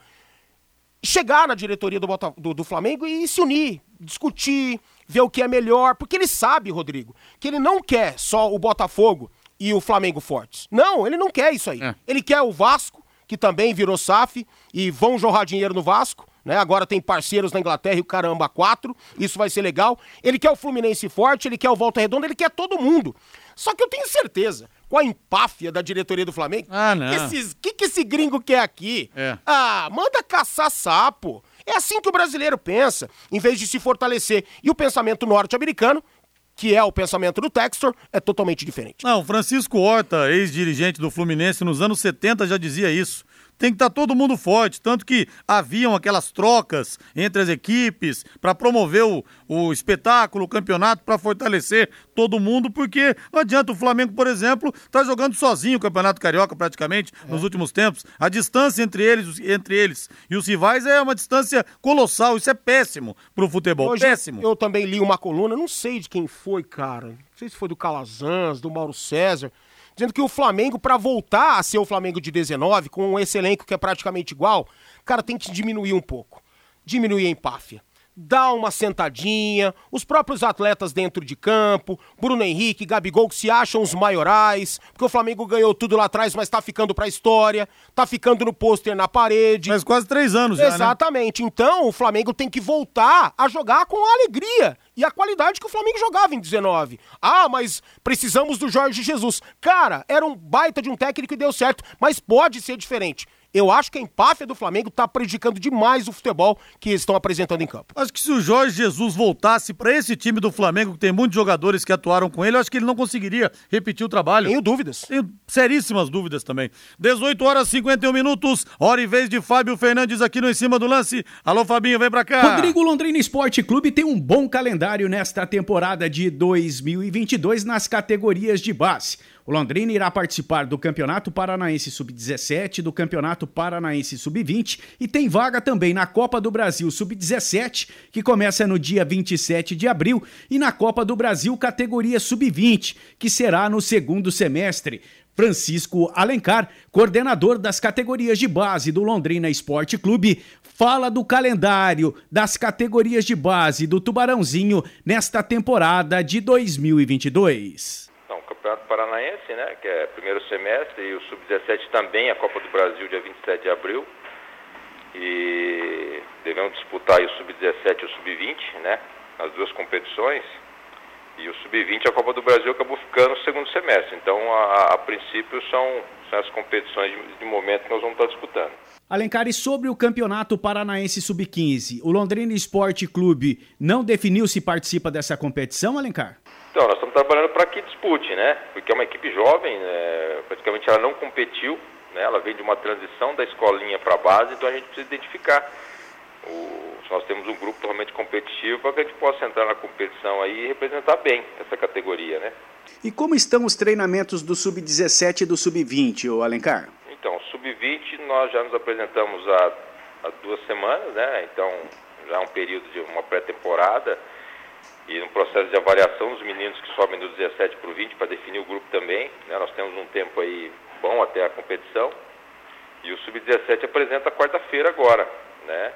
chegar na diretoria do, Bota, do, do, Flamengo e se unir, discutir, ver o que é melhor, porque ele sabe, Rodrigo, que ele não quer só o Botafogo e o Flamengo fortes. Não, ele não quer isso aí. É. Ele quer o Vasco, que também virou SAF e vão jorrar dinheiro no Vasco. Né? Agora tem parceiros na Inglaterra e o caramba, quatro. Isso vai ser legal. Ele quer o Fluminense forte, ele quer o Volta Redonda, ele quer todo mundo. Só que eu tenho certeza com a empáfia da diretoria do Flamengo. Ah, não. O que, que, que, esse gringo quer aqui? É. Ah, manda caçar sapo. É assim que o brasileiro pensa, em vez de se fortalecer. E o pensamento norte-americano, que é o pensamento do Textor, é totalmente diferente. Não, Francisco Horta, ex-dirigente do Fluminense, nos anos 70 já dizia isso. Tem que estar tá todo mundo forte. Tanto que haviam aquelas trocas entre as equipes para promover o, o espetáculo, o campeonato, para fortalecer todo mundo, porque não adianta o Flamengo, por exemplo, tá jogando sozinho o Campeonato Carioca praticamente é. nos últimos tempos. A distância entre eles, entre eles e os rivais é uma distância colossal. Isso é péssimo pro futebol. Hoje péssimo. Eu também li uma coluna, não sei de quem foi, cara. Não sei se foi do Calazans, do Mauro César dizendo que o Flamengo, para voltar a ser o Flamengo de 19, com esse elenco que é praticamente igual, cara, tem que diminuir um pouco. Diminuir a empáfia dá uma sentadinha, os próprios atletas dentro de campo, Bruno Henrique, Gabigol que se acham os maiorais, porque o Flamengo ganhou tudo lá atrás, mas tá ficando pra história, tá ficando no pôster na parede. Mas quase três anos já, né? Exatamente. Né? Então o Flamengo tem que voltar a jogar com a alegria e a qualidade que o Flamengo jogava em 19. Ah, mas precisamos do Jorge Jesus. Cara, era um baita de um técnico e deu certo, mas pode ser diferente. Eu acho que a empáfia do Flamengo está prejudicando demais o futebol que estão apresentando em campo. Acho que se o Jorge Jesus voltasse para esse time do Flamengo, que tem muitos jogadores que atuaram com ele, eu acho que ele não conseguiria repetir o trabalho. Tenho dúvidas. Tenho seríssimas dúvidas também. 18 horas e 51 minutos, hora e vez de Fábio Fernandes aqui no Em Cima do Lance. Alô, Fabinho, vem pra cá. Rodrigo Londrina Esporte Clube tem um bom calendário nesta temporada de 2022 nas categorias de base. O Londrina irá participar do Campeonato Paranaense Sub-17, do Campeonato Paranaense Sub-20 e tem vaga também na Copa do Brasil Sub-17, que começa no dia 27 de abril, e na Copa do Brasil categoria Sub-20, que será no segundo semestre. Francisco Alencar, coordenador das categorias de base do Londrina Esporte Clube, fala do calendário das categorias de base do Tubarãozinho nesta temporada de 2022. Campeonato Paranaense, né, que é primeiro semestre, e o Sub-17 também, a Copa do Brasil, dia 27 de abril. E devemos disputar o Sub-17 e o Sub-20, né, as duas competições. E o Sub-20, a Copa do Brasil, acabou ficando no segundo semestre. Então, a, a princípio, são, são as competições de, de momento que nós vamos estar disputando. Alencar, e sobre o Campeonato Paranaense Sub-15, o Londrina Esporte Clube não definiu se participa dessa competição, Alencar? Então, nós estamos trabalhando para que dispute, né? Porque é uma equipe jovem, né? praticamente ela não competiu, né? Ela vem de uma transição da escolinha para a base, então a gente precisa identificar. O, nós temos um grupo realmente competitivo para que a gente possa entrar na competição aí e representar bem essa categoria, né? E como estão os treinamentos do Sub-17 e do Sub-20, Alencar? Então, Sub-20 nós já nos apresentamos há, há duas semanas, né? Então, já é um período de uma pré-temporada e no processo de avaliação dos meninos que sobem do 17 para o 20 para definir o grupo também. Né? Nós temos um tempo aí bom até a competição. E o Sub-17 apresenta quarta-feira agora, né?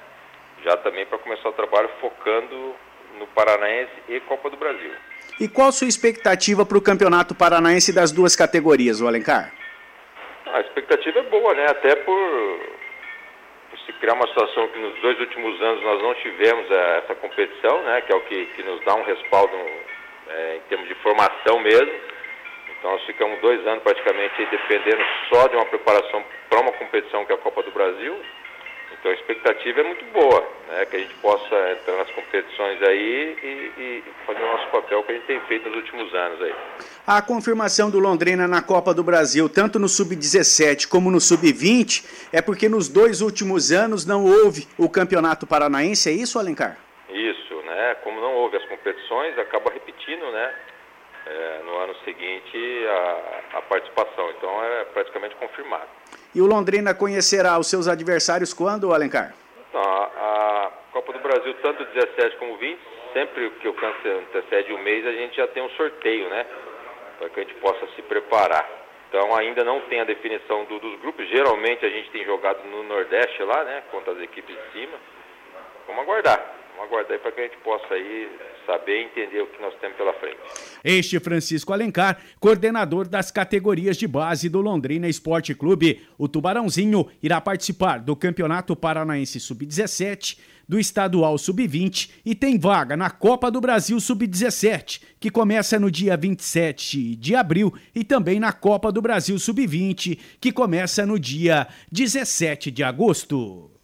Já também para começar o trabalho focando no Paranaense e Copa do Brasil. E qual a sua expectativa para o Campeonato Paranaense das duas categorias, o Alencar? A expectativa é boa, né? Até por se criar uma situação que nos dois últimos anos nós não tivemos é, essa competição, né, que é o que, que nos dá um respaldo é, em termos de formação mesmo. Então nós ficamos dois anos praticamente dependendo só de uma preparação para uma competição que é a Copa do Brasil. Então a expectativa é muito boa, né? que a gente possa entrar nas competições aí e, e, fazer o nosso papel que a gente tem feito nos últimos anos aí. A confirmação do Londrina na Copa do Brasil, tanto no Sub-17 como no Sub-20, é porque nos dois últimos anos não houve o Campeonato Paranaense, é isso, Alencar? Isso, né? Como não houve as competições, acaba repetindo, né? É, no ano seguinte a, a participação. Então é praticamente confirmado. E o Londrina conhecerá os seus adversários quando, Alencar? Não, a, Copa do Brasil, tanto 17 como 20, sempre que o câncer antecede um mês, a gente já tem um sorteio, né? Para que a gente possa se preparar. Então ainda não tem a definição do, dos grupos. Geralmente a gente tem jogado no Nordeste lá, né? Contra as equipes de cima. Vamos aguardar. Vamos aguardar para que a gente possa aí saber e entender o que nós temos pela frente. Este Francisco Alencar, coordenador das categorias de base do Londrina Esporte Clube. O Tubarãozinho irá participar do Campeonato Paranaense Sub-17, do Estadual Sub-20 e tem vaga na Copa do Brasil Sub-17, que começa no dia 27 de abril, e também na Copa do Brasil Sub-20, que começa no dia 17 de agosto.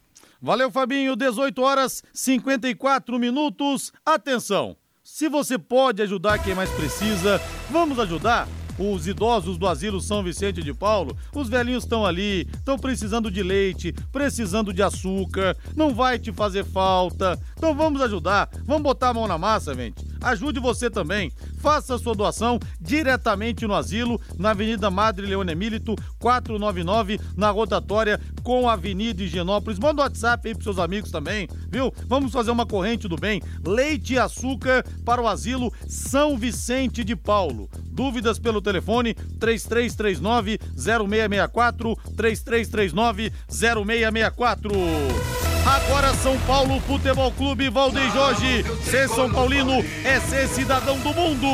Valeu, Fabinho. 18 horas 54 minutos. Atenção! Se você pode ajudar quem mais precisa, vamos ajudar? os idosos do asilo São Vicente de Paulo, os velhinhos estão ali, estão precisando de leite, precisando de açúcar, não vai te fazer falta. Então vamos ajudar, vamos botar a mão na massa, gente. Ajude você também. Faça sua doação diretamente no asilo, na Avenida Madre Leone Milito, 499, na rotatória com a Avenida Higienópolis. Manda um WhatsApp aí pros seus amigos também, viu? Vamos fazer uma corrente do bem. Leite e açúcar para o asilo São Vicente de Paulo. Dúvidas pelo telefone 3339 0664 3339 0664. Agora São Paulo Futebol Clube Valdeir Jorge. Ser São Paulino é ser cidadão do mundo.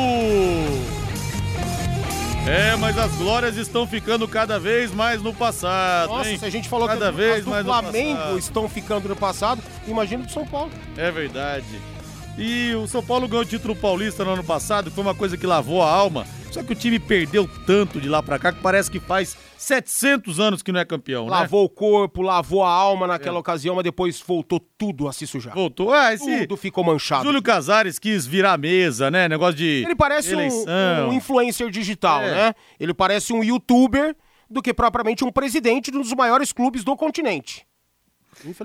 É, mas as glórias estão ficando cada vez mais no passado. Nossa, hein? se a gente falou cada que vez as do mais no Flamengo estão ficando no passado, imagina do São Paulo. É verdade. E o São Paulo ganhou o título paulista no ano passado, foi uma coisa que lavou a alma. Só que o time perdeu tanto de lá pra cá que parece que faz 700 anos que não é campeão, né? Lavou o corpo, lavou a alma naquela É. ocasião, mas depois voltou tudo a se sujar. Voltou. Ah, esse Tudo ficou manchado. Júlio Casares quis virar a mesa, né? Negócio de Ele parece um, um influencer digital, É. né? Ele parece um youtuber do que propriamente um presidente de um dos maiores clubes do continente.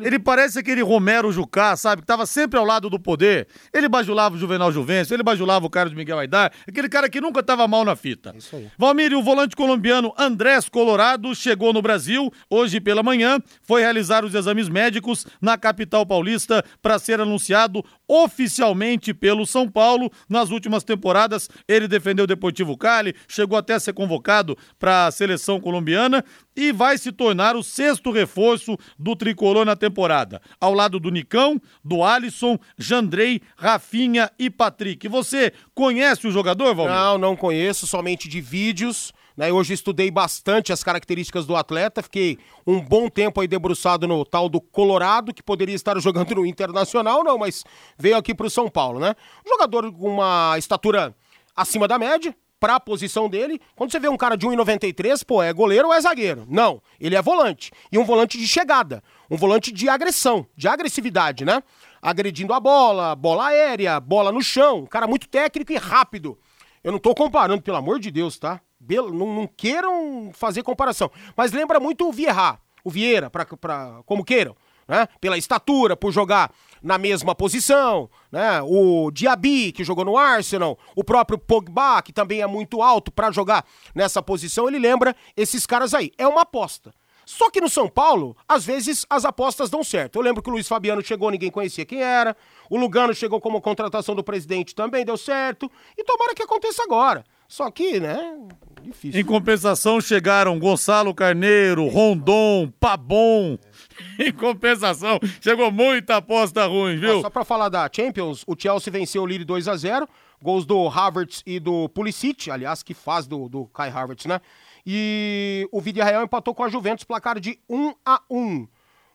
Ele parece aquele Romero Jucá, sabe? Que tava sempre ao lado do poder. Ele bajulava o Juvenal Juvencio, ele bajulava o cara de Miguel Aidar, aquele cara que nunca tava mal na fita. Isso aí. Valmir, o volante colombiano Andrés Colorado chegou no Brasil hoje pela manhã, foi realizar os exames médicos na capital paulista para ser anunciado oficialmente pelo São Paulo. Nas últimas temporadas, ele defendeu o Deportivo Cali, chegou até a ser convocado para a seleção colombiana e vai se tornar o sexto reforço do tricolor na temporada, ao lado do Nicão, do Alisson, Jandrei, Rafinha e Patrick. Você conhece o jogador, Valmir? Não, não conheço, somente de vídeos. Né? Hoje estudei bastante as características do atleta, fiquei um bom tempo aí debruçado no tal do Colorado, que poderia estar jogando no Internacional, não, mas veio aqui pro São Paulo, né? Jogador com uma estatura acima da média, para a posição dele. Quando você vê um cara de 1,93, pô, é goleiro ou é zagueiro? Não, ele é volante. E um volante de chegada, um volante de agressão, de agressividade, né? Agredindo a bola, bola aérea, bola no chão, um cara muito técnico e rápido. Eu não tô comparando, pelo amor de Deus, tá? Não, não queiram fazer comparação. Mas lembra muito o Vieira, o Vieira, pra, pra, como queiram. Né? Pela estatura, por jogar na mesma posição, né? O Diaby, que jogou no Arsenal, o próprio Pogba, que também é muito alto pra jogar nessa posição, ele lembra esses caras aí. É uma aposta. Só que no São Paulo, às vezes as apostas dão certo. Eu lembro que o Luiz Fabiano chegou, ninguém conhecia quem era. O Lugano chegou como contratação do presidente, também deu certo. E tomara que aconteça agora. Só que, né, difícil. Em compensação, chegaram Gonçalo Carneiro, Rondon, Pabon. Em compensação, chegou muita aposta ruim, viu? Ó, Só pra falar da Champions, o Chelsea venceu o Lille 2 a 0 gols do Havertz e do Pulisic, aliás, que faz do, do Kai Havertz, né? E o Villarreal empatou com a Juventus, placar de 1 a 1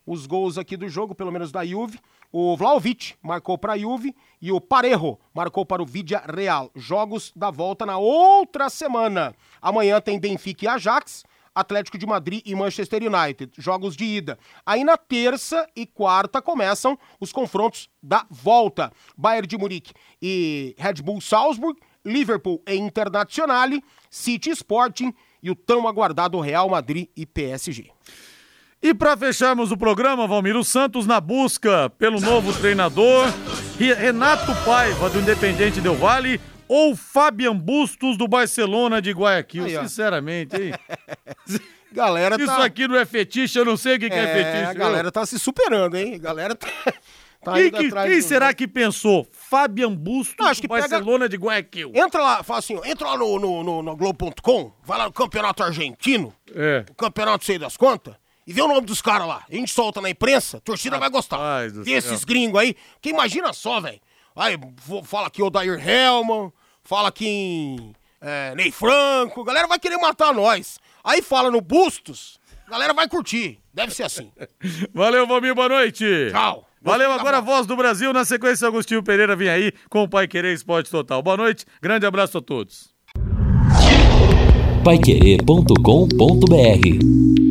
Os gols aqui do jogo, pelo menos da Juve, o Vlaovic marcou para a Juve e o Parejo marcou para o Villarreal. Jogos da volta na outra semana. Amanhã tem Benfica e Ajax, Atlético de Madrid e Manchester United, jogos de ida. Aí na terça e quarta começam os confrontos da volta. Bayern de Munique e Red Bull Salzburg, Liverpool e Internazionale, City Sporting e o tão aguardado Real Madrid e PSG. E para fecharmos o programa, Valmir, o Santos na busca pelo novo treinador, Re- Renato Paiva, do Independente Del Vale, ou Fabian Bustos, do Barcelona de Guayaquil. Aí. Sinceramente, hein? Galera Isso tá... aqui não é fetiche, eu não sei o que, que é, fetiche. a viu? galera tá se superando, hein? A galera tá, tá Quem, que- quem do- será que pensou? Fabian Bustos, Não, acho do que pega- Barcelona de Guayaquil. Entra lá, fala assim, entra lá no, no, no, no Globo.com, vai lá no Campeonato Argentino, É. o Campeonato Sei das Contas, e vê o nome dos caras lá. A gente solta na imprensa, a torcida vai gostar. Vê céu. esses gringos aí, que imagina só, velho. Aí fala aqui o Dair Hellman, fala aqui em é, Ney Franco, a galera vai querer matar nós. Aí fala no Bustos, a galera vai curtir. Deve ser assim. Valeu, Valmir, boa noite. Tchau. Valeu, tá agora a voz do Brasil. Na sequência, Agostinho Pereira vem aí com o Pai Querer Esporte Total. Boa noite, grande abraço a todos. Paiquerê.com.br